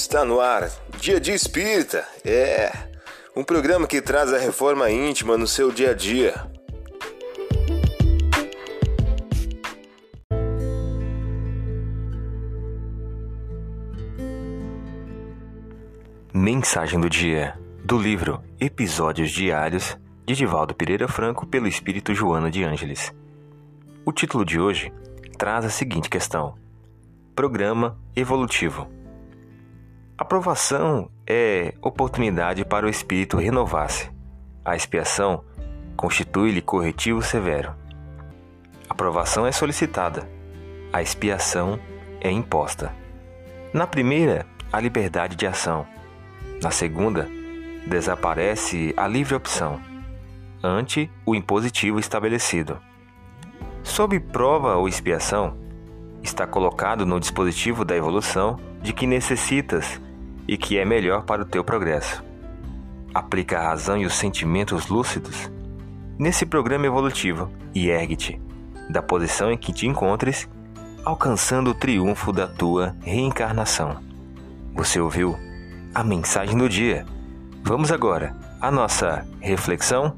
Está no ar, Dia de Espírita. É um programa que traz a reforma íntima no seu dia a dia. Mensagem do dia do livro Episódios Diários de Divaldo Pereira Franco pelo Espírito Joana de Ângeles. O título de hoje traz a seguinte questão: Programa evolutivo. A provação é oportunidade para o espírito renovar-se. A expiação constitui-lhe corretivo severo. A provação é solicitada. A expiação é imposta. Na primeira, a liberdade de ação. Na segunda, desaparece a livre opção ante o impositivo estabelecido. Sob prova ou expiação, está colocado no dispositivo da evolução de que necessitas e que é melhor para o teu progresso. Aplica a razão e os sentimentos lúcidos nesse programa evolutivo e ergue-te da posição em que te encontres, alcançando o triunfo da tua reencarnação. Você ouviu a mensagem do dia? Vamos agora à nossa reflexão?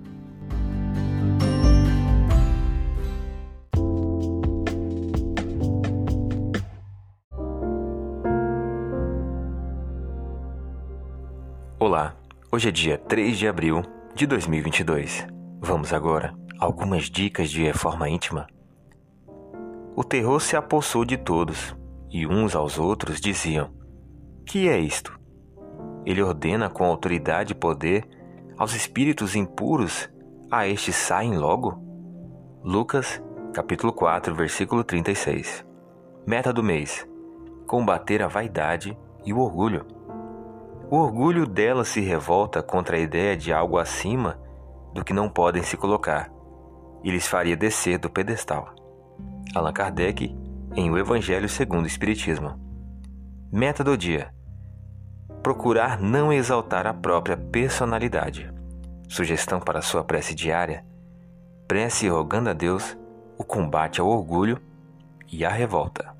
Olá, hoje é dia 3 de abril de 2022. Vamos agora a algumas dicas de reforma íntima. O terror se apossou de todos e uns aos outros diziam: Que é isto? Ele ordena com autoridade e poder aos espíritos impuros, a estes saem logo? Lucas, capítulo 4, versículo 36. Meta do mês: combater a vaidade e o orgulho. O orgulho dela se revolta contra a ideia de algo acima do que não podem se colocar e lhes faria descer do pedestal. Allan Kardec, em O Evangelho segundo o Espiritismo. Meta do dia: procurar não exaltar a própria personalidade. Sugestão para sua prece diária: prece rogando a Deus o combate ao orgulho e à revolta.